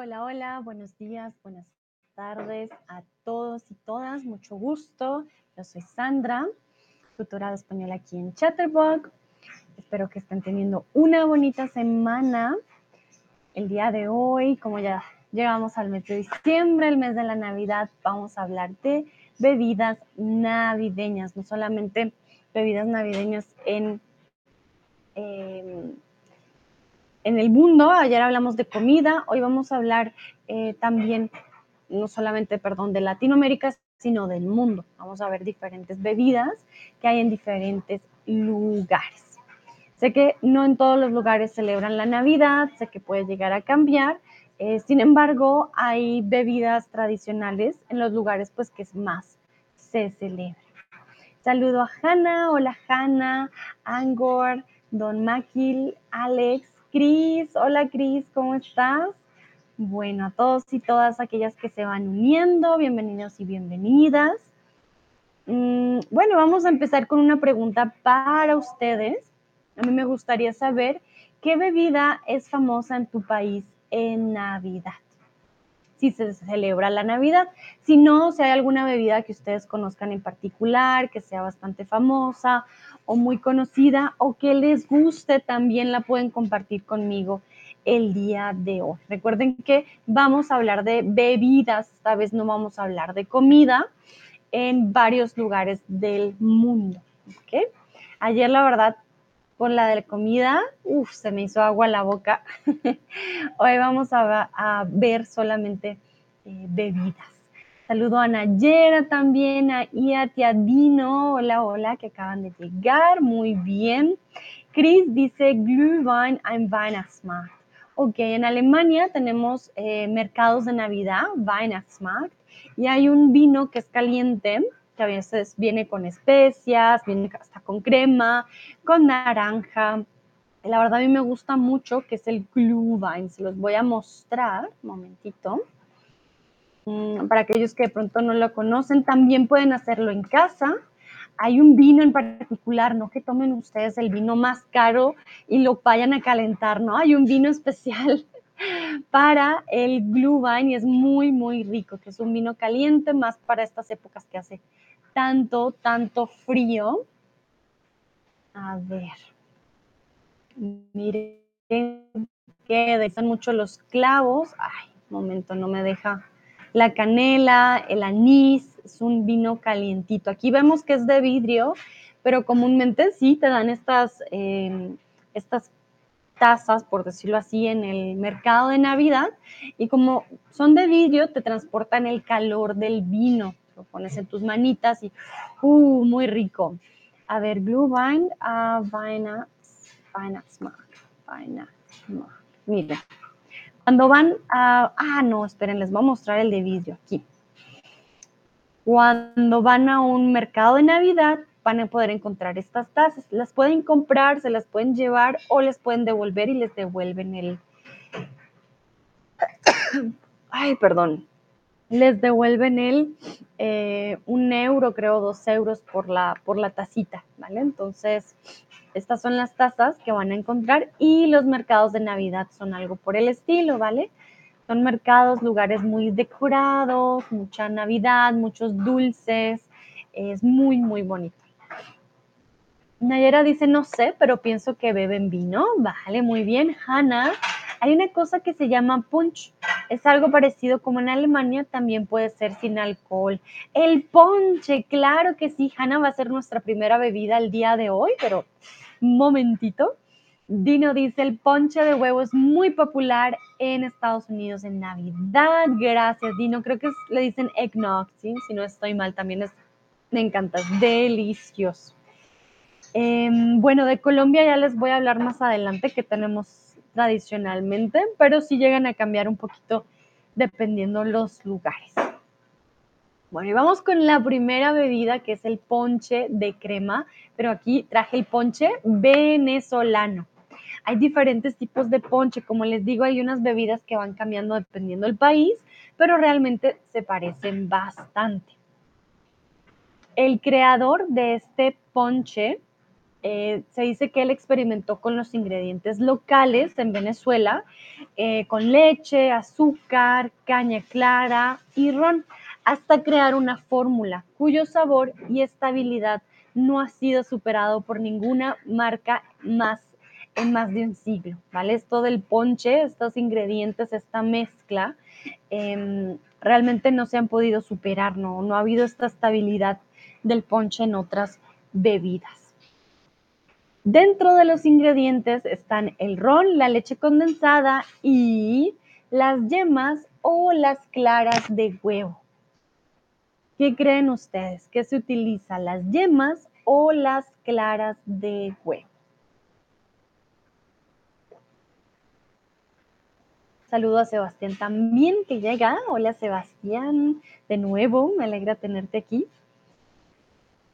Hola, hola, buenos días, buenas tardes a todos y todas. Mucho gusto. Yo soy Sandra, tutora de español aquí en Chatterbox. Espero que estén teniendo una bonita semana. El día de hoy, como ya llegamos al mes de diciembre, el mes de la Navidad, vamos a hablar de bebidas navideñas, no solamente bebidas navideñas en, em, en el mundo. Ayer hablamos de comida, hoy vamos a hablar eh, también, no solamente, perdón, de Latinoamérica, sino del mundo. Vamos a ver diferentes bebidas que hay en diferentes lugares. Sé que no en todos los lugares celebran la Navidad, sé que puede llegar a cambiar, eh, sin embargo, hay bebidas tradicionales en los lugares pues que más se celebra. Saludo a Hanna, hola Hanna, Angor, Don Maquil, Alex, Cris, hola Cris, ¿cómo estás? Bueno, a todos y todas aquellas que se van uniendo, bienvenidos y bienvenidas. Mm, bueno, vamos a empezar con una pregunta para ustedes. A mí me gustaría saber qué bebida es famosa en tu país en Navidad. Si se celebra la Navidad. Si no, si hay alguna bebida que ustedes conozcan en particular, que sea bastante famosa o muy conocida o que les guste, también la pueden compartir conmigo el día de hoy. Recuerden que vamos a hablar de bebidas, esta vez no vamos a hablar de comida en varios lugares del mundo. Ayer la verdad con la de comida, uff, se me hizo agua la boca. Hoy vamos a, ver solamente eh, bebidas. Saludo a Nayera también, a Iatiadino, hola, hola, que acaban de llegar, muy bien. Chris dice Glühwein ein Weihnachtsmarkt. Ok, en Alemania tenemos eh, mercados de Navidad, Weihnachtsmarkt, y hay un vino que es caliente, que a veces viene con especias, viene hasta con crema, con naranja. La verdad a mí me gusta mucho, que es el Glühwein. Se los voy a mostrar, un momentito. Mm, para aquellos que de pronto no lo conocen, también pueden hacerlo en casa. Hay un vino en particular, no que tomen ustedes el vino más caro y lo vayan a calentar, ¿no? Hay un vino especial para el Glühwein y es muy, muy rico, que es un vino caliente más para estas épocas que hace tanto, tanto frío. A ver. Miren que dejan mucho los clavos. Ay, momento, no me deja. La canela, el anís, es un vino calientito. Aquí vemos que es de vidrio, pero comúnmente sí te dan estas, em, estas tazas, por decirlo así, en el mercado de Navidad. Y como son de vidrio, te transportan el calor del vino. Lo pones en tus manitas y, uh, muy rico. A ver, Blue Wine, uh, Weihnachtsmarkt, Mira, cuando van a, ah, no, esperen, les voy a mostrar el de vidrio aquí. Cuando van a un mercado de Navidad, van a poder encontrar estas tazas. Las pueden comprar, se las pueden llevar o les pueden devolver y les devuelven el... Ay, perdón. Les devuelven el eh, un euro, creo, dos euros por la, por la tacita, ¿vale? Entonces, estas son las tazas que van a encontrar y los mercados de Navidad son algo por el estilo, ¿vale? Son mercados, lugares muy decorados, mucha Navidad, muchos dulces, es muy, muy bonito. Nayera dice, no sé, pero pienso que beben vino. Vale, muy bien. Hannah, hay una cosa que se llama punch. Es algo parecido como en Alemania, también puede ser sin alcohol. El ponche, claro que sí. Hannah va a ser nuestra primera bebida el día de hoy, pero momentito. Dino dice, el ponche de huevo es muy popular en Estados Unidos en Navidad. Gracias, Dino. Creo que le dicen eggnog, ¿sí? Si no estoy mal, también es, me encanta, es delicioso. Em, bueno, de Colombia ya les voy a hablar más adelante que tenemos tradicionalmente, pero sí llegan a cambiar un poquito dependiendo los lugares. Bueno, y vamos con la primera bebida que es el ponche de crema, pero aquí traje el ponche venezolano. Hay diferentes tipos de ponche, como les digo, hay unas bebidas que van cambiando dependiendo del país, pero realmente se parecen bastante. El creador de este ponche Eh, se dice que él experimentó con los ingredientes locales en Venezuela, eh, con leche, azúcar, caña clara y ron, hasta crear una fórmula cuyo sabor y estabilidad no ha sido superado por ninguna marca más en más de un siglo, ¿vale? Esto del ponche, estos ingredientes, esta mezcla, em, realmente no se han podido superar, ¿no? No ha habido esta estabilidad del ponche en otras bebidas. Dentro de los ingredientes están el ron, la leche condensada y las yemas o las claras de huevo. ¿Qué creen ustedes? ¿Qué se utiliza? ¿Las yemas o las claras de huevo? Saludo a Sebastián también que llega. Hola Sebastián, de nuevo, me alegra tenerte aquí.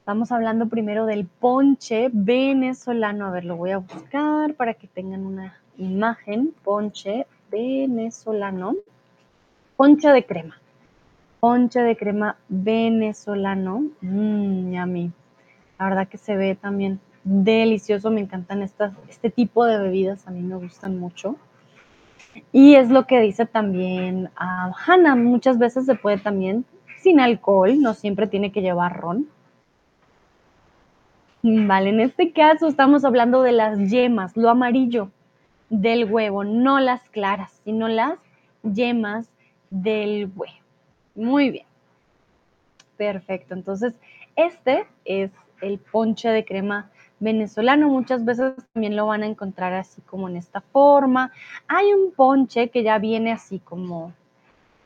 Estamos hablando primero del ponche venezolano. A ver, lo voy a buscar para que tengan una imagen. Ponche venezolano. Ponche de crema. Ponche de crema venezolano. Mmm, yummy. La verdad que se ve también delicioso. Me encantan estas, este tipo de bebidas. A mí me gustan mucho. Y es lo que dice también a Hannah. Muchas veces se puede también sin alcohol. No siempre tiene que llevar ron Vale, en este caso estamos hablando de las yemas, lo amarillo del huevo, no las claras, sino las yemas del huevo. Muy bien. Perfecto. Entonces, este es el ponche de crema venezolano. Muchas veces también lo van a encontrar así como en esta forma. Hay un ponche que ya viene así como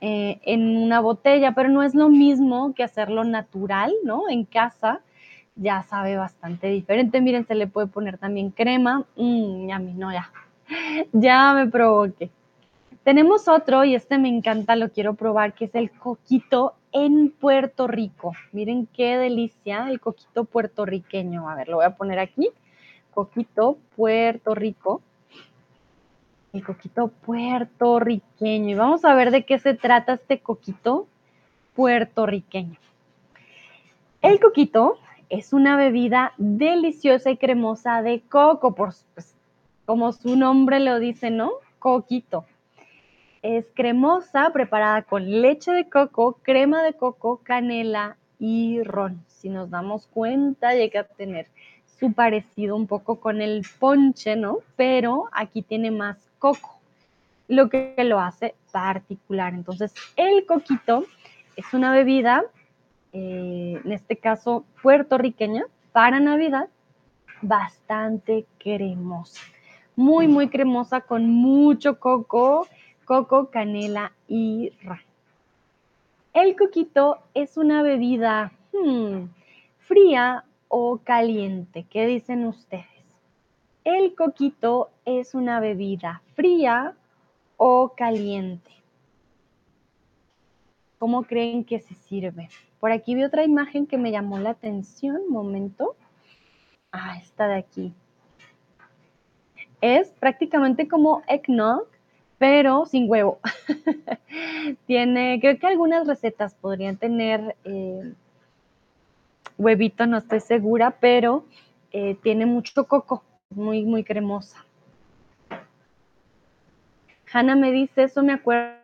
eh, en una botella, pero no es lo mismo que hacerlo natural, ¿no? En casa ya sabe bastante diferente. Miren, se le puede poner también crema. Mmm, a mí no, ya. Ya me provoqué. Tenemos otro y este me encanta, lo quiero probar, que es el coquito en Puerto Rico. Miren qué delicia el coquito puertorriqueño. A ver, lo voy a poner aquí. Coquito Puerto Rico. El coquito puertorriqueño. Y vamos a ver de qué se trata este coquito puertorriqueño. El coquito es una bebida deliciosa y cremosa de coco, por, pues, como su nombre lo dice, ¿no? Coquito. Es cremosa, preparada con leche de coco, crema de coco, canela y ron. Si nos damos cuenta, llega a tener su parecido un poco con el ponche, ¿no? Pero aquí tiene más coco, lo que lo hace particular. Entonces, el coquito es una bebida eh, en este caso puertorriqueña, para Navidad, bastante cremosa. Muy, muy cremosa con mucho coco, coco, canela y ray. El coquito es una bebida hmm, fría o caliente. ¿Qué dicen ustedes? El coquito es una bebida fría o caliente. ¿Cómo creen que se sirve? Por aquí vi otra imagen que me llamó la atención. Momento. Ah, esta de aquí. Es prácticamente como eggnog, pero sin huevo. Tiene, creo que algunas recetas podrían tener eh, huevito, no estoy segura, pero eh, tiene mucho coco, muy, muy cremosa. Hanna me dice, eso me acuerdo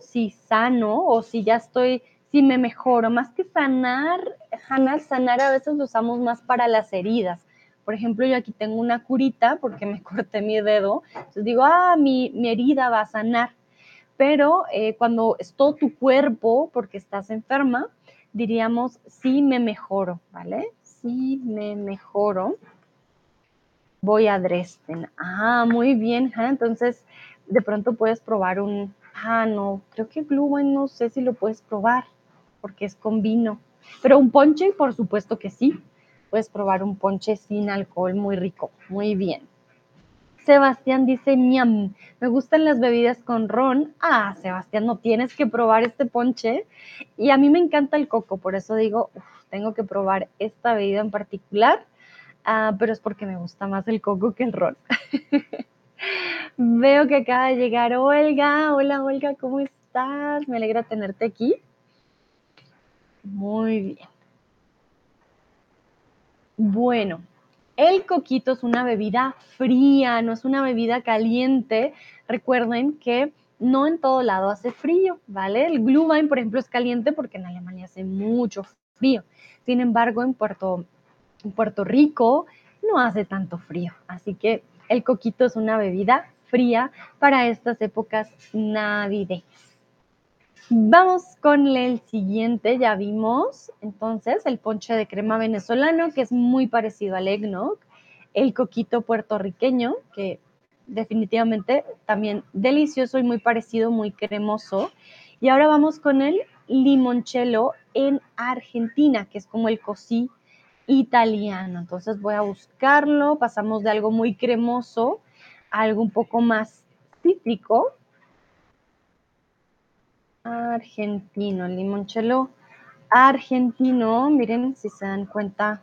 si sano o si ya estoy, si me mejoro. Más que sanar, Hanna, sanar a veces lo usamos más para las heridas. Por ejemplo, yo aquí tengo una curita porque me corté mi dedo. Entonces digo, ah, mi, herida va a sanar. Pero eh, cuando es todo tu cuerpo porque estás enferma, diríamos, sí me mejoro, ¿vale? Sí me mejoro. Voy a Dresden. Ah, muy bien, Hanna. Entonces, de pronto puedes probar un, Ah, no, creo que Blue no sé si lo puedes probar porque es con vino. Pero un ponche, por supuesto que sí. Puedes probar un ponche sin alcohol muy rico, muy bien. Sebastián dice, miam, me gustan las bebidas con ron. Ah, Sebastián, no tienes que probar este ponche. Y a mí me encanta el coco, por eso digo, tengo que probar esta bebida en particular. Ah, pero es porque me gusta más el coco que el ron. Veo que acaba de llegar Olga. Hola Olga, ¿cómo estás? Me alegra tenerte aquí. Muy bien. Bueno, El coquito es una bebida fría, no es una bebida caliente. Recuerden que no en todo lado hace frío, ¿vale? El Glühwein, por ejemplo, es caliente porque en Alemania hace mucho frío. Sin embargo, en Puerto, en Puerto Rico no hace tanto frío. Así que el coquito es una bebida fría para estas épocas navideñas. Vamos con el siguiente, ya vimos entonces el ponche de crema venezolano, que es muy parecido al eggnog, el coquito puertorriqueño, que definitivamente también delicioso y muy parecido, muy cremoso. Y ahora vamos con el limoncello en Argentina, que es como el cosí italiano. Entonces voy a buscarlo, pasamos de algo muy cremoso algo un poco más cítrico. Argentino, el limoncello argentino, miren si se dan cuenta,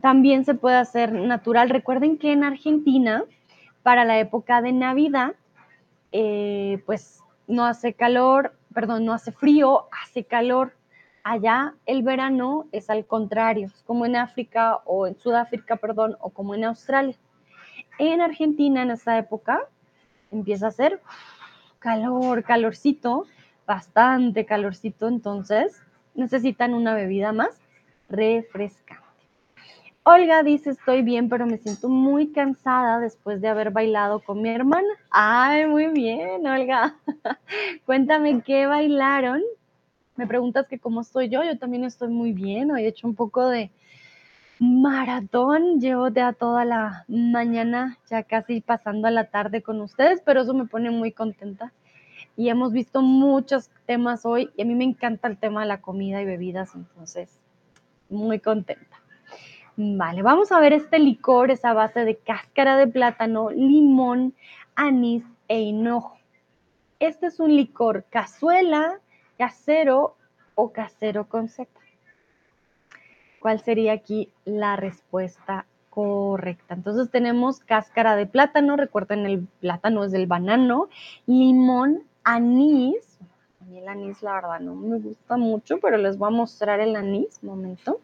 también se puede hacer natural. Recuerden que en Argentina, para la época de Navidad, eh, pues no hace calor, perdón, no hace frío, hace calor. Allá el verano es al contrario, es como en África o en Sudáfrica, perdón, o como en Australia. En Argentina en esa época empieza a hacer calor, calorcito, bastante calorcito, entonces necesitan una bebida más refrescante. Olga dice, estoy bien, pero me siento muy cansada después de haber bailado con mi hermana. Ay, muy bien, Olga. Cuéntame qué bailaron. Me preguntas que cómo estoy yo. Yo también estoy muy bien. Hoy he hecho un poco de maratón. Llevo ya toda la mañana, ya casi pasando a la tarde con ustedes, pero eso me pone muy contenta. Y hemos visto muchos temas hoy y a mí me encanta el tema de la comida y bebidas, entonces muy contenta. Vale, vamos a ver este licor, esa base de cáscara de plátano, limón, anís e hinojo. Este es un licor cazuela, casero o casero con Z. ¿Cuál sería aquí la respuesta correcta? Entonces tenemos cáscara de plátano, recuerden el plátano es del banano, limón, anís. A mí el anís la verdad no me gusta mucho, pero les voy a mostrar el anís, momento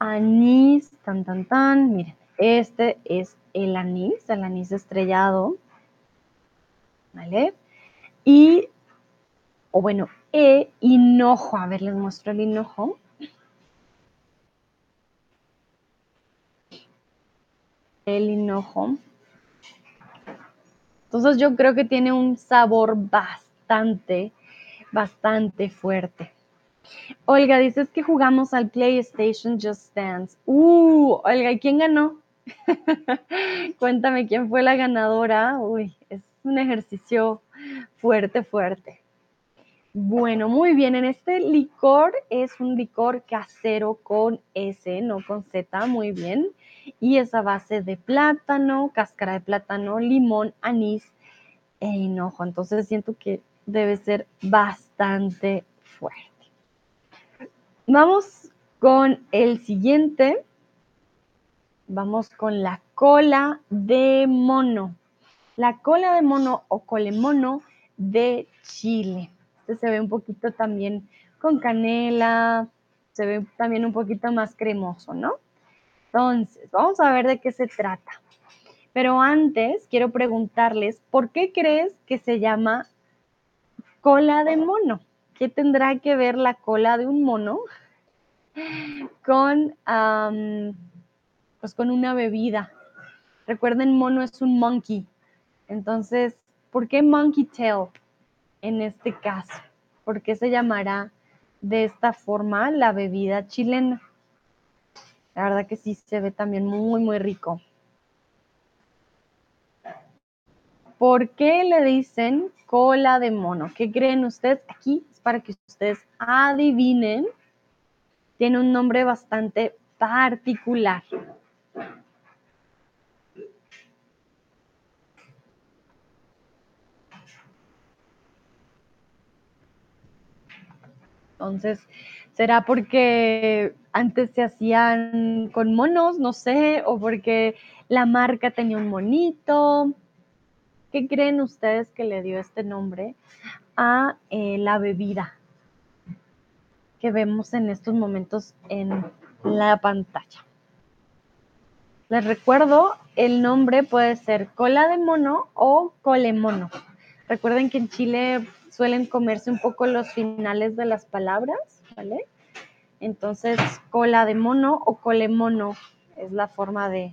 anís, tan, tan, tan. Miren, este es el anís, el anís estrellado. ¿Vale? Y, o bueno, e hinojo. A ver, les muestro el hinojo. El hinojo. Entonces yo creo que tiene un sabor bastante, bastante fuerte. Olga, dices que jugamos al PlayStation Just Dance. Uh, Olga, ¿y quién ganó? Cuéntame quién fue la ganadora. Uy, es un ejercicio fuerte, fuerte. Bueno, muy bien. En este licor es un licor casero con S, no con Z. Muy bien. Y es a base de plátano, cáscara de plátano, limón, anís e hinojo. Entonces siento que debe ser bastante fuerte. Vamos con el siguiente. Vamos con la cola de mono. La cola de mono o colemono de Chile. Este se ve un poquito también con canela, se ve también un poquito más cremoso, ¿no? Entonces, vamos a ver de qué se trata. Pero antes quiero preguntarles, ¿por qué crees que se llama cola de mono? ¿Qué tendrá que ver la cola de un mono con, pues con una bebida? Recuerden, mono es un monkey. Entonces, ¿por qué monkey tail en este caso? ¿Por qué se llamará de esta forma la bebida chilena? La verdad que sí se ve también muy, muy rico. ¿Por qué le dicen cola de mono? ¿Qué creen ustedes? Aquí es para que ustedes adivinen. Tiene un nombre bastante particular. Entonces, ¿será porque antes se hacían con monos, no sé, o porque la marca tenía un monito? ¿Qué creen ustedes que le dio este nombre a eh, la bebida? que vemos en estos momentos en la pantalla. Les recuerdo, el nombre puede ser cola de mono o colemono. Recuerden que en Chile suelen comerse un poco los finales de las palabras, ¿vale? Entonces, cola de mono o colemono es la forma de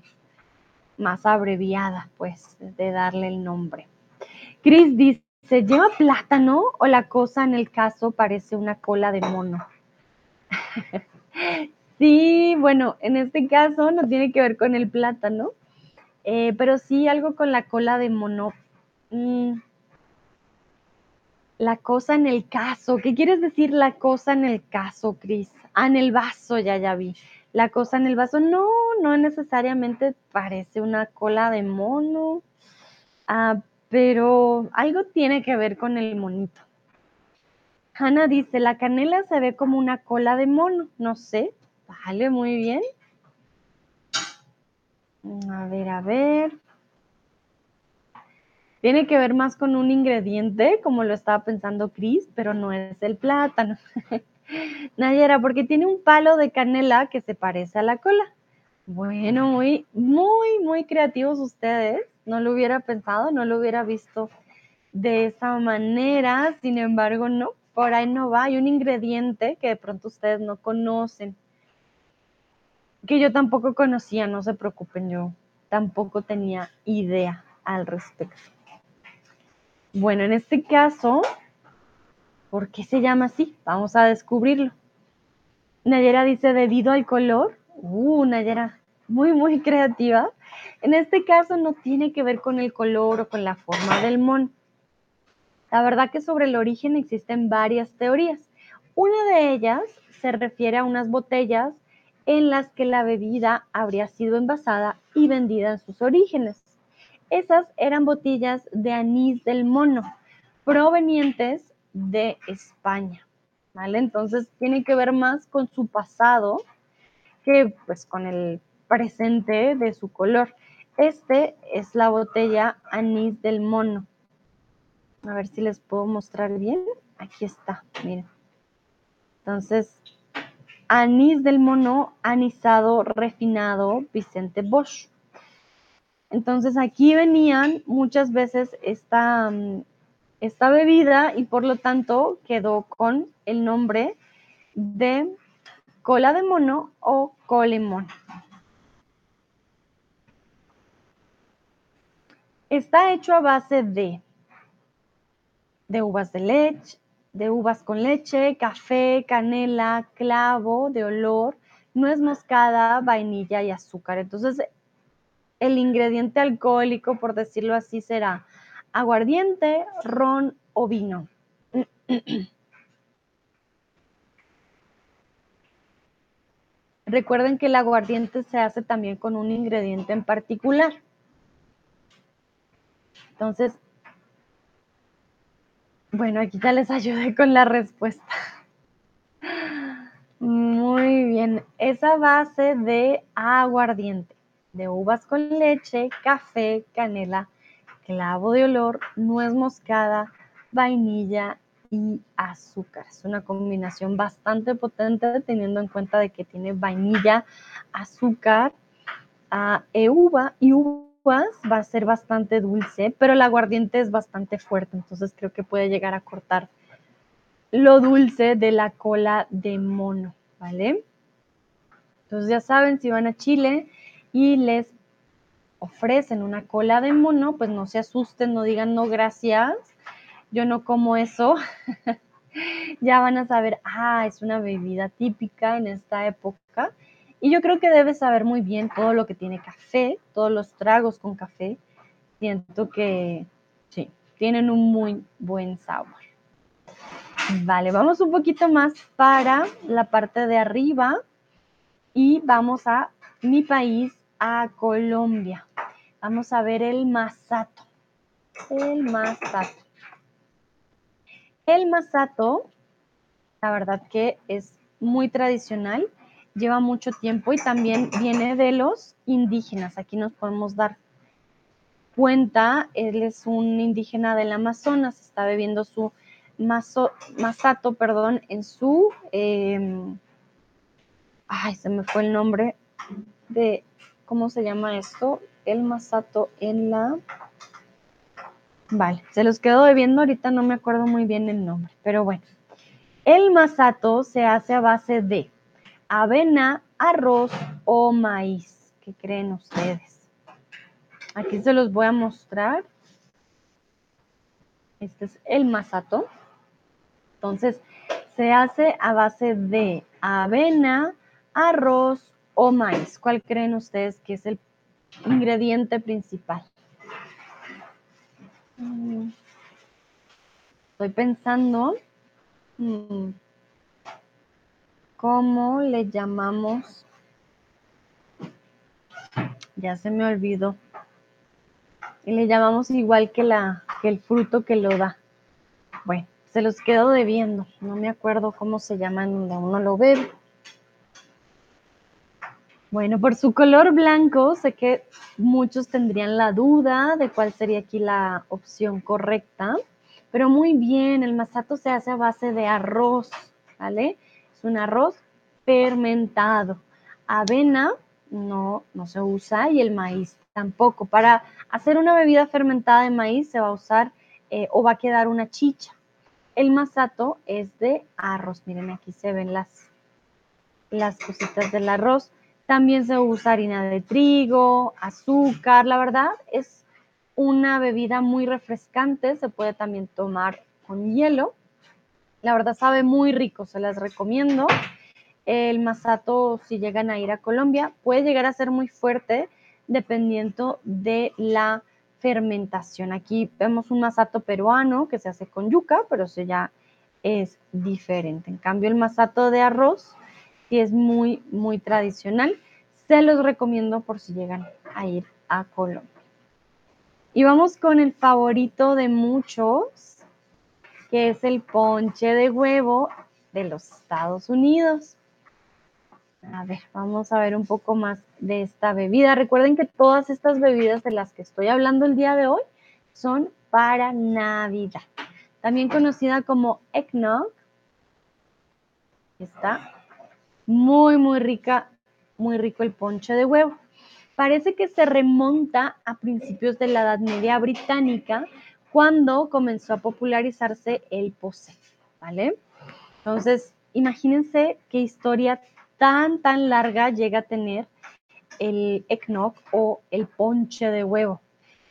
más abreviada, pues, de darle el nombre. Cris dice, ¿lleva plátano o la cosa en el caso parece una cola de mono? Sí, bueno, en este caso no tiene que ver con el plátano, eh, pero sí algo con la cola de mono. Mm. La cosa en el caso. ¿Qué quieres decir la cosa en el caso, Cris? Ah, en el vaso, ya, ya vi. La cosa en el vaso, no, no necesariamente parece una cola de mono, ah, pero algo tiene que ver con el monito. Hanna dice, la canela se ve como una cola de mono, no sé, Vale, muy bien. A ver, a ver. Tiene que ver más con un ingrediente, como lo estaba pensando Cris, pero no es el plátano. Nayera, porque tiene un palo de canela que se parece a la cola. Bueno, muy, muy, muy creativos ustedes. No lo hubiera pensado, no lo hubiera visto de esa manera. Sin embargo, no, por ahí no va. Hay un ingrediente que de pronto ustedes no conocen que yo tampoco conocía, no se preocupen, yo tampoco tenía idea al respecto. Bueno, en este caso, ¿por qué se llama así? Vamos a descubrirlo. Nayera dice, debido al color. Uh, Nayera, muy, muy creativa. En este caso no tiene que ver con el color o con la forma del mon. La verdad que sobre el origen existen varias teorías. Una de ellas se refiere a unas botellas en las que la bebida habría sido envasada y vendida en sus orígenes. Esas eran botellas de anís del mono, provenientes de España. ¿Vale? Entonces tiene que ver más con su pasado que pues con el presente de su color. Este es la botella anís del mono. A ver si les puedo mostrar bien. Aquí está, miren. Entonces, anís del mono anisado refinado Vicente Bosch. Entonces aquí venían muchas veces esta, mm, esta bebida y por lo tanto quedó con el nombre de cola de mono o colemón. Está hecho a base de, de uvas de leche, de uvas con leche, café, canela, clavo de olor, nuez moscada, vainilla y azúcar. Entonces, el ingrediente alcohólico, por decirlo así, será aguardiente, ron o vino. Recuerden que el aguardiente se hace también con un ingrediente en particular. Entonces, bueno, aquí ya les ayudé con la respuesta. Muy bien, esa base de aguardiente, de uvas con leche, café, canela, clavo de olor, nuez moscada, vainilla y azúcar. Es una combinación bastante potente teniendo en cuenta de que tiene vainilla, azúcar, uh, e uva y uva va a ser bastante dulce, pero el aguardiente es bastante fuerte, entonces creo que puede llegar a cortar lo dulce de la cola de mono, ¿vale? Entonces ya saben, si van a Chile y les ofrecen una cola de mono, pues no se asusten, no digan no gracias, yo no como eso. ya van a saber, ah, es una bebida típica en esta época y yo creo que debes saber muy bien todo lo que tiene café, todos los tragos con café. Siento que sí, tienen un muy buen sabor. Vale, vamos un poquito más para la parte de arriba y vamos a mi país, a Colombia. Vamos a ver el masato. El masato. El masato, la verdad que es muy tradicional lleva mucho tiempo y también viene de los indígenas. Aquí nos podemos dar cuenta, él es un indígena del Amazonas, está bebiendo su masato, perdón, en su, em, ay, se me fue el nombre de, ¿cómo se llama esto? El masato en la, vale, se los quedo debiendo, ahorita no me acuerdo muy bien el nombre, pero bueno. El masato se hace a base de avena, arroz o maíz. ¿Qué creen ustedes? Aquí se los voy a mostrar. Este es el masato. Entonces, se hace a base de avena, arroz o maíz. ¿Cuál creen ustedes que es el ingrediente principal? Mm. Estoy pensando, mm, ¿cómo le llamamos? Ya se me olvidó. Y le llamamos igual que, la, el fruto que lo da. Bueno, se los quedo debiendo. No me acuerdo cómo se llama en donde uno lo ve. Bueno, por su color blanco, sé que muchos tendrían la duda de cuál sería aquí la opción correcta, pero muy bien, el masato se hace a base de arroz, ¿vale? Es un arroz fermentado. Avena no, no se usa y el maíz tampoco. Para hacer una bebida fermentada de maíz se va a usar eh, o va a quedar una chicha. El masato es de arroz. Miren, aquí se ven las, las cositas del arroz. También se usa harina de trigo, azúcar. La verdad es una bebida muy refrescante. Se puede también tomar con hielo. La verdad sabe muy rico, se las recomiendo. El masato, si llegan a ir a Colombia, puede llegar a ser muy fuerte dependiendo de la fermentación. Aquí vemos un masato peruano que se hace con yuca, pero eso ya es diferente. En cambio, el masato de arroz sí es muy, muy tradicional. Se los recomiendo por si llegan a ir a Colombia. Y vamos con el favorito de muchos, que es el ponche de huevo de los Estados Unidos. A ver, vamos a ver un poco más de esta bebida. Recuerden que todas estas bebidas de las que estoy hablando el día de hoy son para Navidad. También conocida como eggnog. Está muy, muy rica, muy rico el ponche de huevo. Parece que se remonta a principios de la Edad Media británica, cuando comenzó a popularizarse el posé, ¿vale? Entonces, imagínense qué historia tan, tan larga llega a tener el eggnog o el ponche de huevo.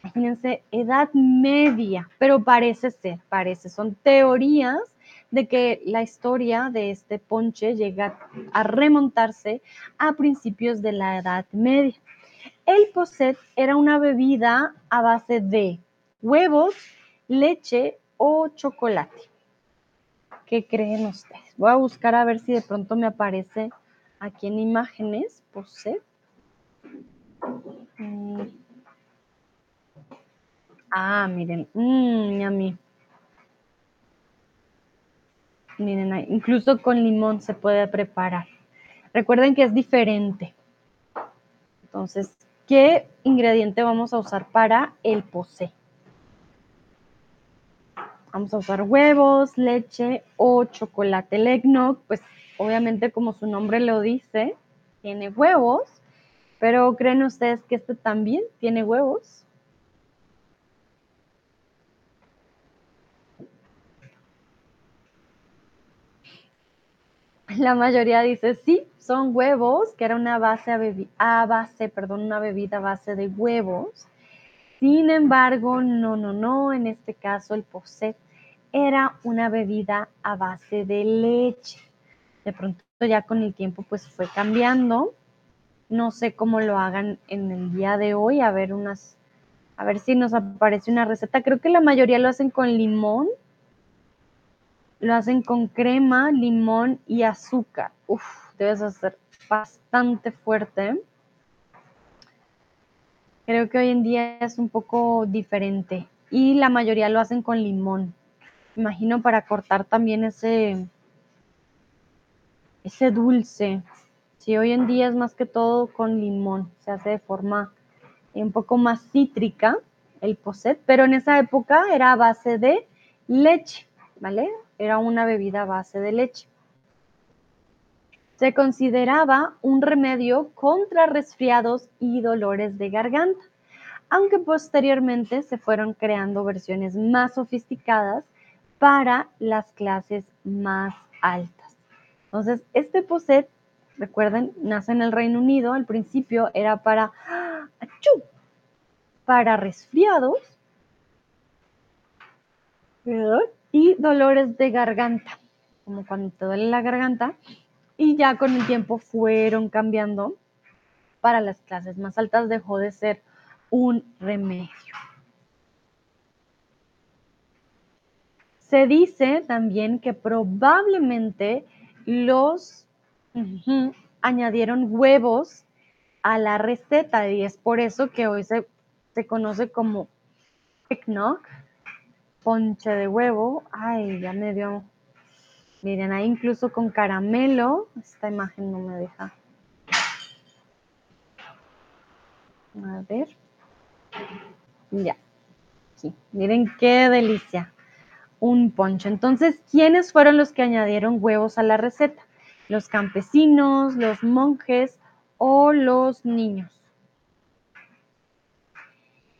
Imagínense, edad media, pero parece ser, parece, son teorías de que la historia de este ponche llega a remontarse a principios de la Edad Media. El posset era una bebida a base de huevos, leche o chocolate. ¿Qué creen ustedes? Voy a buscar a ver si de pronto me aparece aquí en imágenes, pose. Mm. Ah, miren, mmm, mí. Miren, incluso con limón se puede preparar. Recuerden que es diferente. Entonces, ¿qué ingrediente vamos a usar para el posé? Vamos a usar huevos, leche o chocolate. El pues obviamente como su nombre lo dice, tiene huevos, pero ¿creen ustedes que este también tiene huevos? La mayoría dice sí, son huevos, que era una base a, base, perdón, una bebida a base de huevos. Sin embargo, no, no, no, en este caso el posset era una bebida a base de leche. De pronto ya con el tiempo pues fue cambiando. No sé cómo lo hagan en el día de hoy, a ver unas a ver si nos aparece una receta. Creo que la mayoría lo hacen con limón. Lo hacen con crema, limón y azúcar. Uf, debes hacer bastante fuerte. Creo que hoy en día es un poco diferente. Y la mayoría lo hacen con limón imagino para cortar también ese, ese dulce. Si hoy en día es más que todo con limón, se hace de forma un poco más cítrica el poset, pero en esa época era a base de leche. ¿vale? Era una bebida a base de leche. Se consideraba un remedio contra resfriados y dolores de garganta, aunque posteriormente se fueron creando versiones más sofisticadas para las clases más altas. Entonces, este poset, recuerden, nace en el Reino Unido, al principio era para, ¡achú! para resfriados y dolores de garganta, como cuando te duele la garganta, y ya con el tiempo fueron cambiando para las clases más altas, dejó de ser un remedio. Se dice también que probablemente los añadieron huevos a la receta y es por eso que hoy se, se conoce como eggnog, ponche de huevo. Ay, ya me dio. Miren, ahí incluso con caramelo. Esta imagen no me deja. A ver. Ya. Aquí. Miren qué delicia un poncho. Entonces, ¿quiénes fueron los que añadieron huevos a la receta? ¿Los campesinos, los monjes o los niños?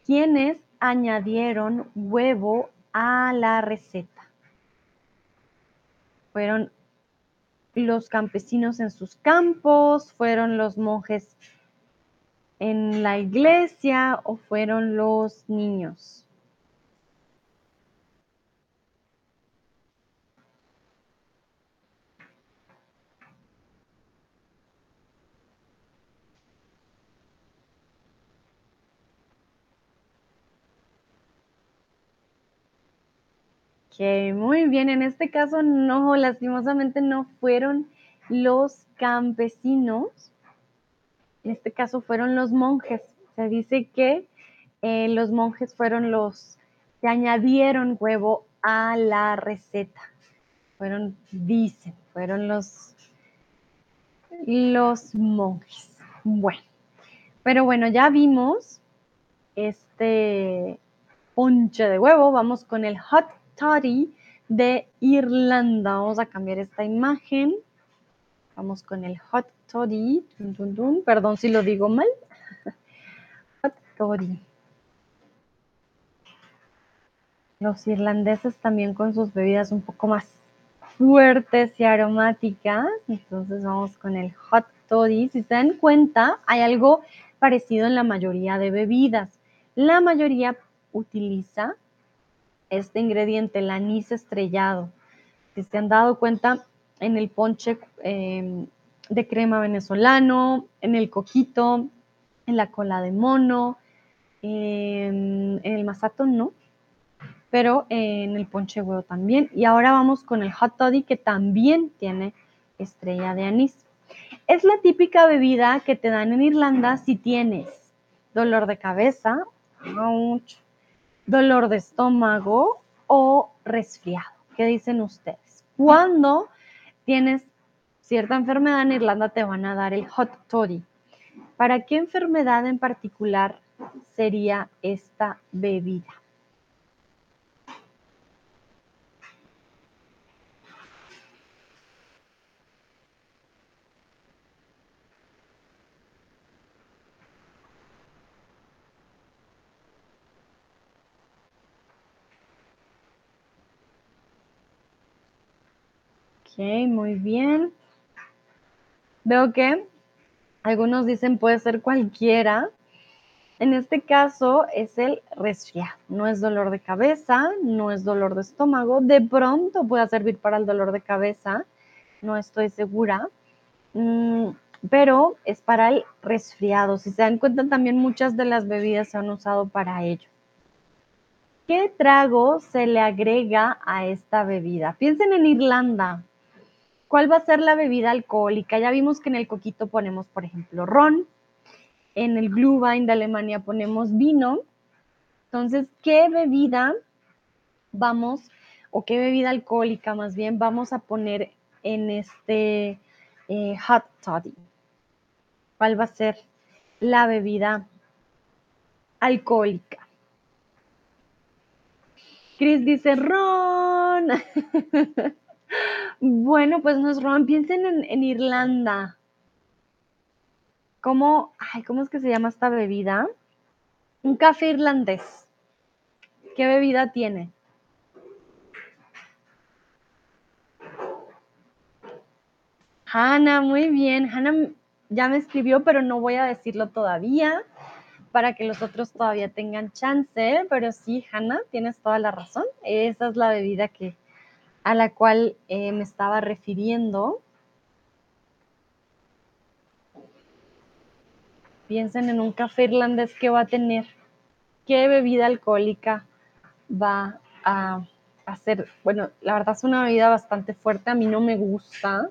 ¿Quiénes añadieron huevo a la receta? Fueron los campesinos en sus campos, fueron los monjes en la iglesia o fueron los niños. Ok, muy bien. En este caso, no, lastimosamente no fueron los campesinos. En este caso fueron los monjes. Se dice que eh, los monjes fueron los que añadieron huevo a la receta. Fueron, dicen, fueron los, los monjes. Bueno, pero bueno, ya vimos este ponche de huevo. Vamos con el hot toddy de Irlanda. Vamos a cambiar esta imagen. Vamos con el hot toddy. Perdón si lo digo mal. hot toddy. Los irlandeses también con sus bebidas un poco más fuertes y aromáticas. Entonces vamos con el hot toddy. Si se dan cuenta, hay algo parecido en la mayoría de bebidas. La mayoría utiliza este ingrediente, el anís estrellado. Si se han dado cuenta, en el ponche em, de crema venezolano, en el coquito, en la cola de mono, en, el masato no, pero en el ponche huevo también. Y ahora vamos con el hot toddy que también tiene estrella de anís. Es la típica bebida que te dan en Irlanda si tienes dolor de cabeza, dolor de estómago o resfriado. ¿Qué dicen ustedes? Cuando tienes cierta enfermedad en Irlanda te van a dar el hot toddy. ¿Para qué enfermedad en particular sería esta bebida? Ok, muy bien. Veo que algunos dicen puede ser cualquiera. En este caso es el resfriado. No es dolor de cabeza, no es dolor de estómago. De pronto puede servir para el dolor de cabeza. No estoy segura. Mm, pero es para el resfriado. Si se dan cuenta, también muchas de las bebidas se han usado para ello. ¿Qué trago se le agrega a esta bebida? Piensen en Irlanda. ¿Cuál va a ser la bebida alcohólica? Ya vimos que en el coquito ponemos, por ejemplo, ron. En el Glühwein de Alemania ponemos vino. Entonces, ¿qué bebida vamos, o qué bebida alcohólica más bien, vamos a poner en este eh, hot toddy? ¿Cuál va a ser la bebida alcohólica? Chris dice ron. bueno, pues no es ron. Piensen en, en Irlanda. ¿Cómo, ay, ¿Cómo es que se llama esta bebida? Un café irlandés. ¿Qué bebida tiene? Hanna, muy bien. Hanna ya me escribió, pero no voy a decirlo todavía para que los otros todavía tengan chance. Pero sí, Hanna, tienes toda la razón. Esa es la bebida que, a la cual eh, me estaba refiriendo. Piensen en un café irlandés que va a tener. ¿Qué bebida alcohólica va a hacer? Bueno, la verdad es una bebida bastante fuerte. A mí no me gusta.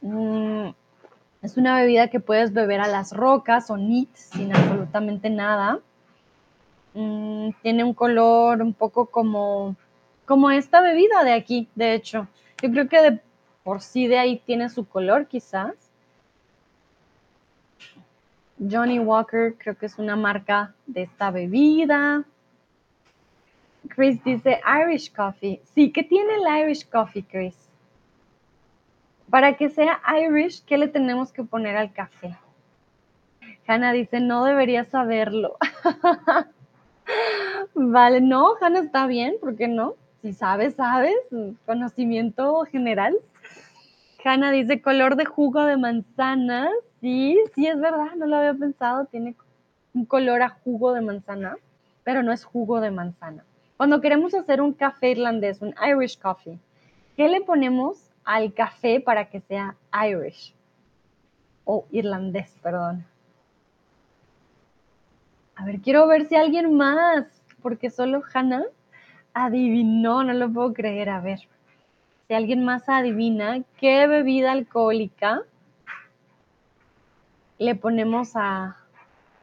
Mm, es una bebida que puedes beber a las rocas o neat sin absolutamente nada. Mm, tiene un color un poco como, como esta bebida de aquí, de hecho. Yo creo que de por sí de ahí tiene su color quizás. Johnny Walker creo que es una marca de esta bebida. Chris dice Irish Coffee. Sí, ¿qué tiene el Irish Coffee, Chris? Para que sea Irish, ¿qué le tenemos que poner al café? Hannah dice, no debería saberlo. vale, no, Hannah está bien, ¿por qué no? Si sabes, sabes, conocimiento general. Hannah dice color de jugo de manzana. Sí, sí, es verdad, no lo había pensado, tiene un color a jugo de manzana, pero no es jugo de manzana. Cuando queremos hacer un café irlandés, un Irish coffee, ¿qué le ponemos al café para que sea Irish o irlandés, perdón. A ver, quiero ver si alguien más, porque solo Hannah adivinó, no lo puedo creer. A ver, si alguien más adivina qué bebida alcohólica le ponemos a,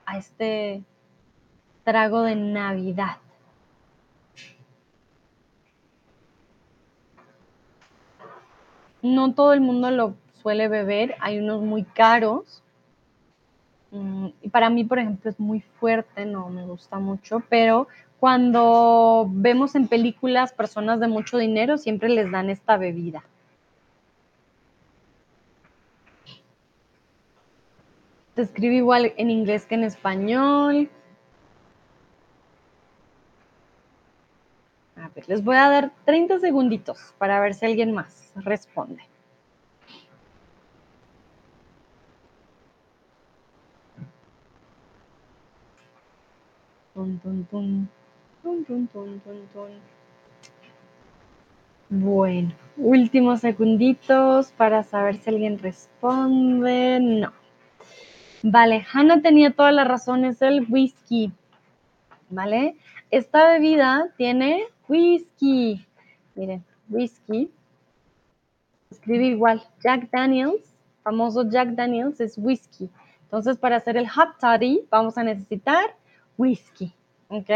a este trago de Navidad. no todo el mundo lo suele beber, hay unos muy caros. Mm, y para mí, por ejemplo, es muy fuerte, no me gusta mucho, pero cuando vemos en películas personas de mucho dinero, siempre les dan esta bebida. Te escribe igual en inglés que en español. A ver, les voy a dar 30 segunditos para ver si alguien más responde. Bueno, últimos segunditos para saber si alguien responde. No. Vale, Hannah tenía toda la razón, es el whisky. ¿Vale? Esta bebida tiene whisky. Miren, whisky escribe igual. Jack Daniels, famoso Jack Daniels, es whisky. Entonces, para hacer el hot toddy, vamos a necesitar whisky. ¿Ok?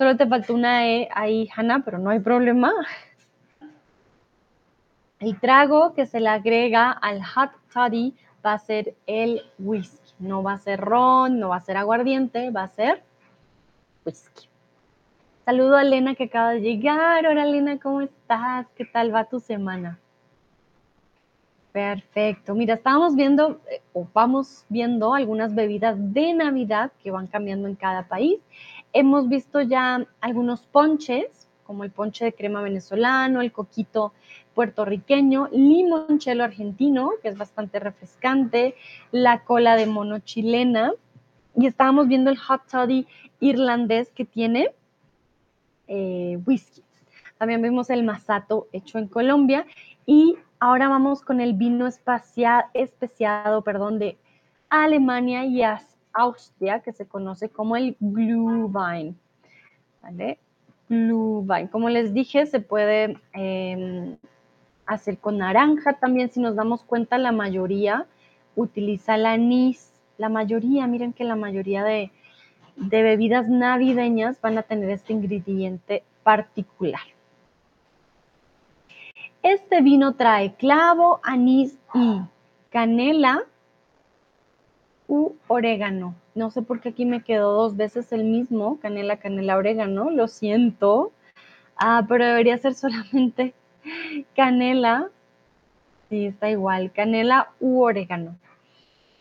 Solo te faltó una E ahí, pero no hay problema. El trago que se le agrega al hot toddy va a ser el whisky. No va a ser ron, no va a ser aguardiente, va a ser whisky. Saludo a Elena que acaba de llegar. Hola Elena, ¿cómo estás? ¿Qué tal va tu semana? Perfecto. Mira, estábamos viendo eh, o vamos viendo algunas bebidas de Navidad que van cambiando en cada país. Hemos visto ya algunos ponches, como el ponche de crema venezolano, el coquito puertorriqueño, limonchelo argentino, que es bastante refrescante, la cola de mono chilena, y estábamos viendo el hot toddy irlandés que tiene eh, whisky. También vimos el masato hecho en Colombia. Y Ahora vamos con el vino especiado perdón, de Alemania y Austria, que se conoce como el Glühwein. ¿Vale? Glühwein. Como les dije, se puede em, hacer con naranja también. Si nos damos cuenta, la mayoría utiliza el anís. La mayoría, miren que la mayoría de, de bebidas navideñas van a tener este ingrediente particular. Este vino trae clavo, anís y canela. U orégano. No sé por qué aquí me quedó dos veces el mismo, canela, canela, orégano, lo siento. Ah, pero debería ser solamente canela. Sí, está igual, canela u orégano.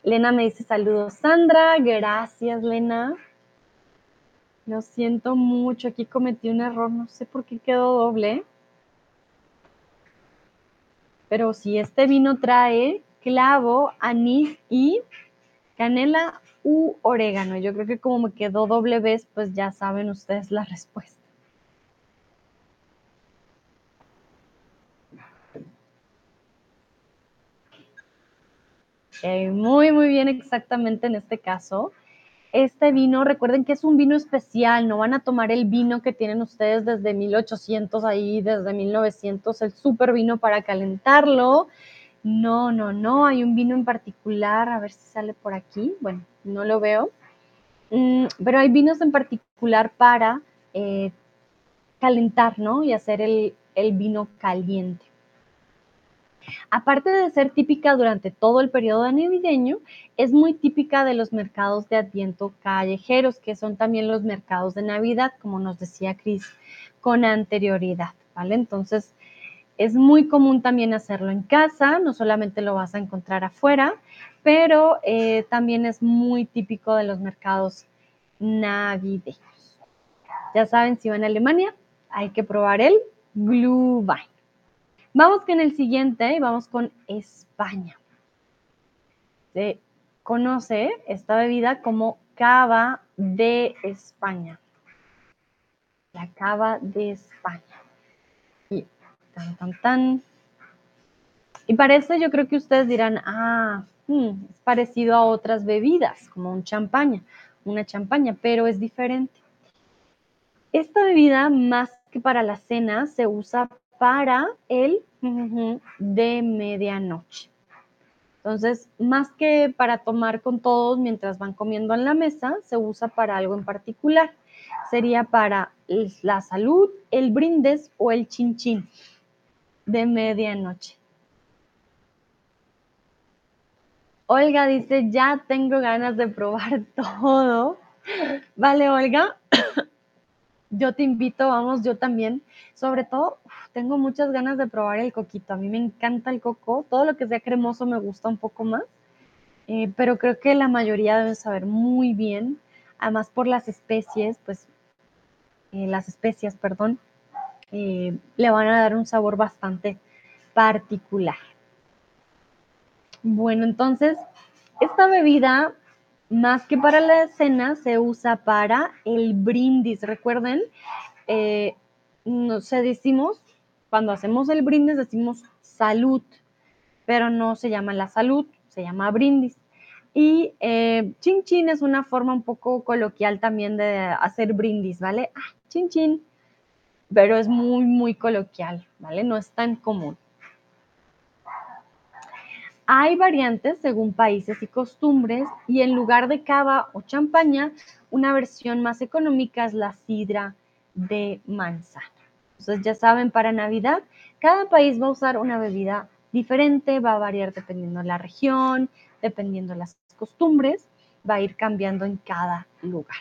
Lena me dice saludos, Sandra. Gracias, Lena. Lo siento mucho, aquí cometí un error, no sé por qué quedó doble. Pero si este vino trae clavo, anís y canela u orégano. Yo creo que como me quedó doble vez, pues ya saben ustedes la respuesta. muy, muy bien exactamente en este caso. Este vino, recuerden que es un vino especial, no van a tomar el vino que tienen ustedes desde 1800 ahí, desde 1900, el super vino para calentarlo. No, no, no, hay un vino en particular, a ver si sale por aquí, bueno, no lo veo, mm, pero hay vinos en particular para eh, calentar, ¿no? Y hacer el, el vino caliente. Aparte de ser típica durante todo el periodo navideño, es muy típica de los mercados de adviento callejeros, que son también los mercados de Navidad, como nos decía Cris con anterioridad, ¿vale? Entonces, es muy común también hacerlo en casa, no solamente lo vas a encontrar afuera, pero eh, también es muy típico de los mercados navideños. Ya saben, si van a Alemania, hay que probar el Glühwein. Vamos con el siguiente y vamos con España. Se conoce esta bebida como cava de España. La cava de España. Y tan, tan, tan. Y parece, yo creo que ustedes dirán, ah, hmm, es parecido a otras bebidas, como un champaña, una champaña, pero es diferente. Esta bebida, más que para la cena, se usa para el de medianoche. Entonces, más que para tomar con todos mientras van comiendo en la mesa, se usa para algo en particular. Sería para la salud, el brindes o el chinchín de medianoche. Olga dice, ya tengo ganas de probar todo. Vale, Olga, yo te invito, vamos, yo también. Sobre todo, tengo muchas ganas de probar el coquito. A mí me encanta el coco. Todo lo que sea cremoso me gusta un poco más. Eh, pero creo que la mayoría deben saber muy bien. Además, por las especies, pues, eh, las especias, perdón, eh, le van a dar un sabor bastante particular. Bueno, entonces, esta bebida más que para la cena, se usa para el brindis. Recuerden, eh, no se decimos, cuando hacemos el brindis decimos salud, pero no se llama la salud, se llama brindis. Y eh, chin chin es una forma un poco coloquial también de hacer brindis, ¿vale? Ah, chin chin, pero es muy, muy coloquial, ¿vale? No es tan común. Hay variantes según países y costumbres y en lugar de cava o champaña, una versión más económica es la sidra de manzana. Entonces ya saben, para Navidad, cada país va a usar una bebida diferente, va a variar dependiendo de la región, dependiendo de las costumbres, va a ir cambiando en cada lugar.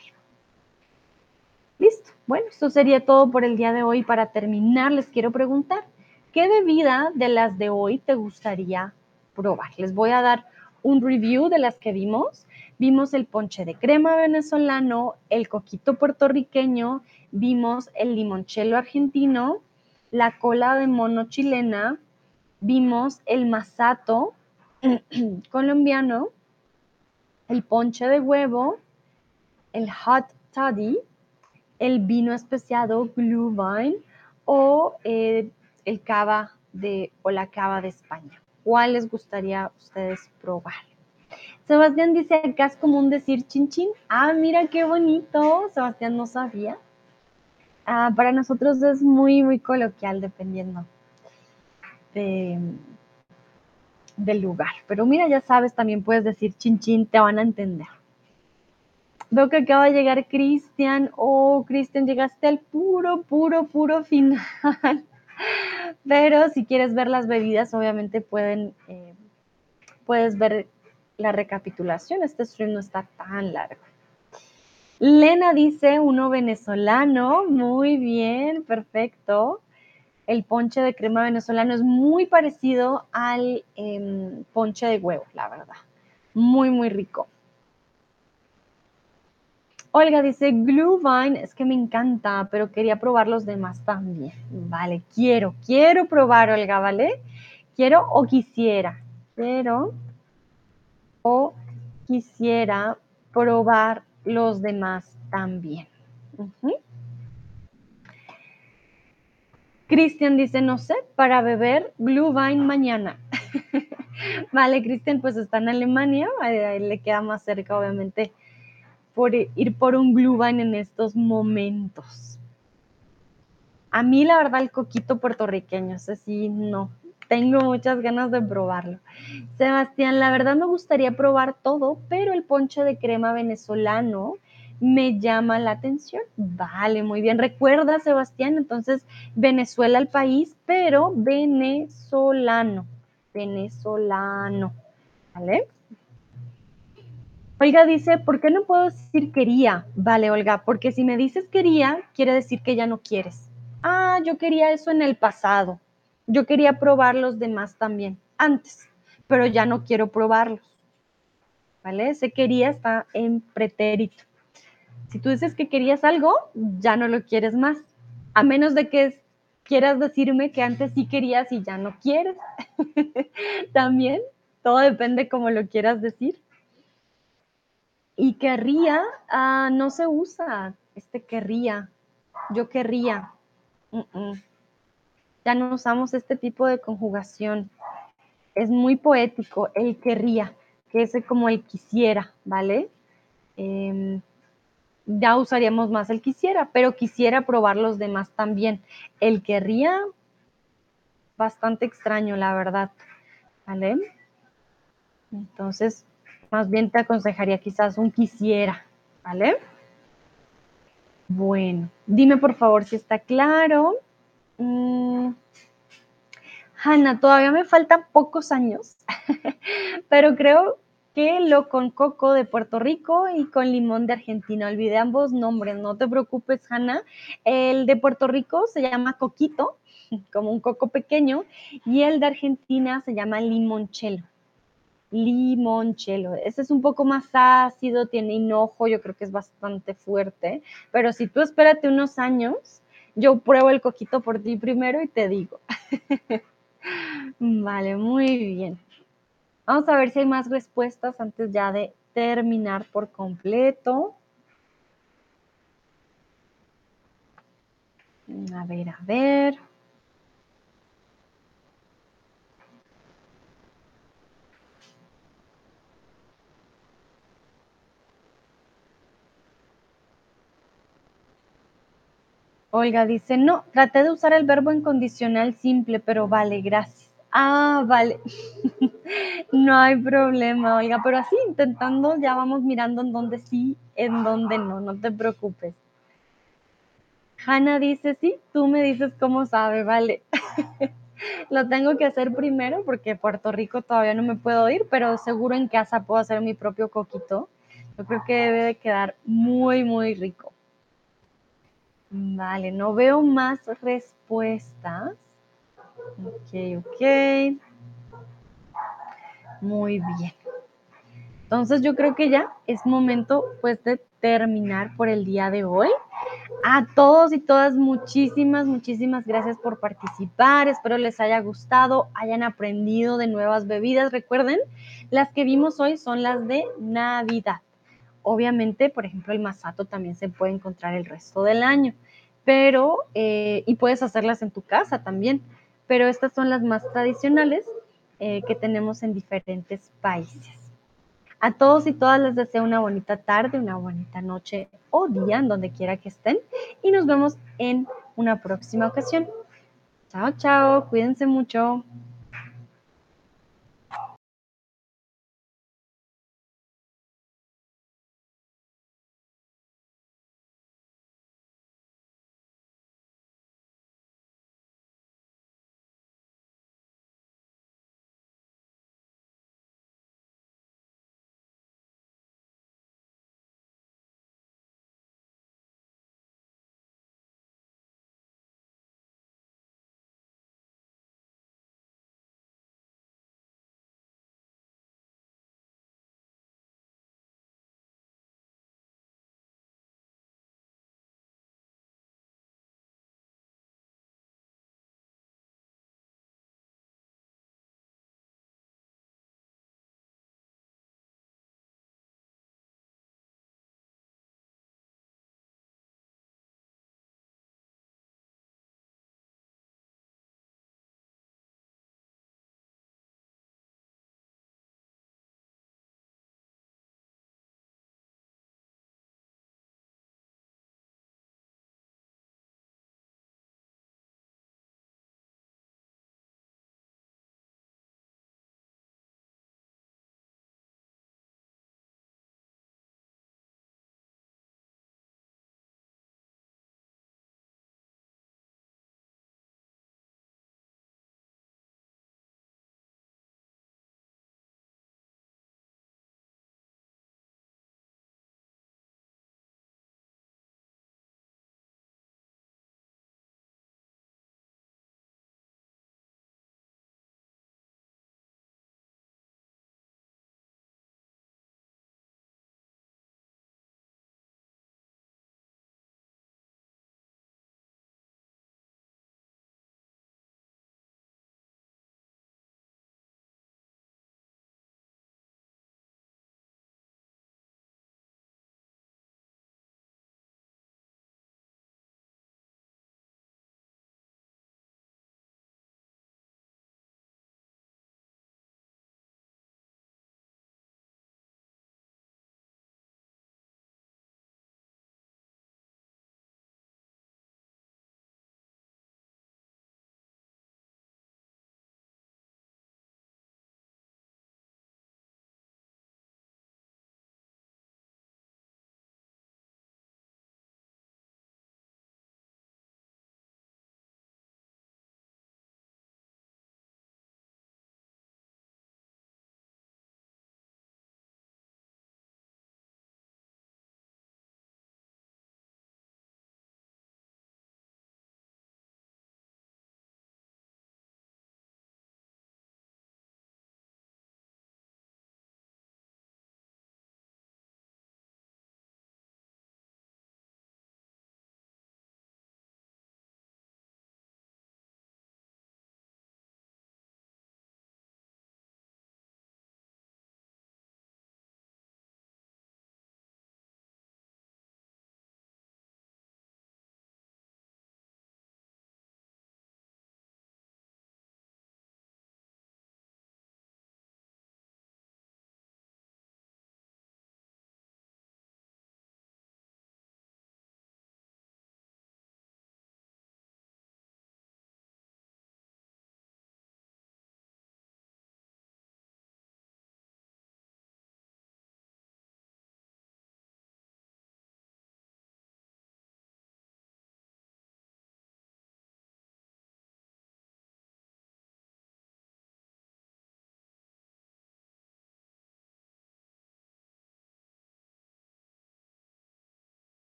Listo. Bueno, esto sería todo por el día de hoy. Para terminar, les quiero preguntar, ¿qué bebida de las de hoy te gustaría probar. Les voy a dar un review de las que vimos. Vimos el ponche de crema venezolano, el coquito puertorriqueño, vimos el limonchelo argentino, la cola de mono chilena, vimos el masato colombiano, el ponche de huevo, el hot toddy, el vino especiado Glühwein o eh, el cava de o la cava de España. ¿Cuál les gustaría a ustedes probar? Sebastián dice, acá es común decir chin chin. Ah, mira qué bonito. Sebastián no sabía. Ah, para nosotros es muy, muy coloquial dependiendo del lugar. Pero mira, ya sabes, también puedes decir chin chin, te van a entender. Veo que acaba de llegar Cristian. Oh, Cristian, llegaste al puro, puro, puro final. Pero si quieres ver las bebidas, obviamente pueden, eh, puedes ver la recapitulación. Este stream no está tan largo. Lena dice, uno venezolano. Muy bien, perfecto. El ponche de crema venezolano es muy parecido al em, ponche de huevo, la verdad. Muy, muy rico. Olga dice, Glühwein, es que me encanta, pero quería probar los demás también. Vale, quiero, quiero probar, Olga, ¿vale? Quiero o quisiera. Quiero o quisiera probar los demás también. Cristian dice, no sé, para beber Glühwein mañana. vale, Cristian, pues está en Alemania, ahí le queda más cerca, obviamente, por ir por un Glühwein en estos momentos. A mí, la verdad, el coquito puertorriqueño, ese sí, no, tengo muchas ganas de probarlo. Sebastián, la verdad me gustaría probar todo, pero el ponche de crema venezolano me llama la atención. Vale, muy bien. Recuerda, Sebastián, entonces Venezuela el país, pero venezolano. Venezolano. ¿Vale? Olga dice, ¿por qué no puedo decir quería? Vale, Olga, porque si me dices quería, quiere decir que ya no quieres. Ah, yo quería eso en el pasado. Yo quería probar los demás también, antes, pero ya no quiero probarlos. ¿Vale? Ese quería está en pretérito. Si tú dices que querías algo, ya no lo quieres más. A menos de que quieras decirme que antes sí querías y ya no quieres. También, todo depende cómo lo quieras decir. Y querría, ah, no se usa este querría. Yo querría. Ya no usamos este tipo de conjugación. Es muy poético, el querría, que es como el quisiera, ¿vale? Em, ya usaríamos más el quisiera, pero quisiera probar los demás también. El querría, bastante extraño, la verdad, ¿vale? Entonces, más bien te aconsejaría quizás un quisiera, ¿vale? Bueno, dime por favor si está claro. Mm. Hanna, todavía me faltan pocos años, pero creo que lo con coco de Puerto Rico y con limón de Argentina. Olvidé ambos nombres, no te preocupes, Hanna. El de Puerto Rico se llama coquito, como un coco pequeño, y el de Argentina se llama limonchelo limonchelo. Ese es un poco más ácido, tiene hinojo, yo creo que es bastante fuerte, pero si tú espérate unos años, yo pruebo el coquito por ti primero y te digo. vale, muy bien. Vamos a ver si hay más respuestas antes ya de terminar por completo. A ver, a ver. Olga dice, no, traté de usar el verbo en condicional simple, pero vale, gracias. Ah, vale. no hay problema, Olga, pero así intentando ya vamos mirando en dónde sí, en dónde no, no te preocupes. Hanna dice, sí, tú me dices cómo sabe, vale. Lo tengo que hacer primero porque Puerto Rico todavía no me puedo ir, pero seguro en casa puedo hacer mi propio coquito. Yo creo que debe de quedar muy, muy rico. Vale, no veo más respuestas. Ok, ok. Muy bien. Entonces yo creo que ya es momento pues de terminar por el día de hoy. A todos y todas, muchísimas, muchísimas gracias por participar. Espero les haya gustado, hayan aprendido de nuevas bebidas. Recuerden, las que vimos hoy son las de Navidad. Obviamente, por ejemplo, el masato también se puede encontrar el resto del año, pero, eh, y puedes hacerlas en tu casa también, pero estas son las más tradicionales eh, que tenemos en diferentes países. A todos y todas les deseo una bonita tarde, una bonita noche o día, en donde quiera que estén, y nos vemos en una próxima ocasión. Chao, chao, cuídense mucho.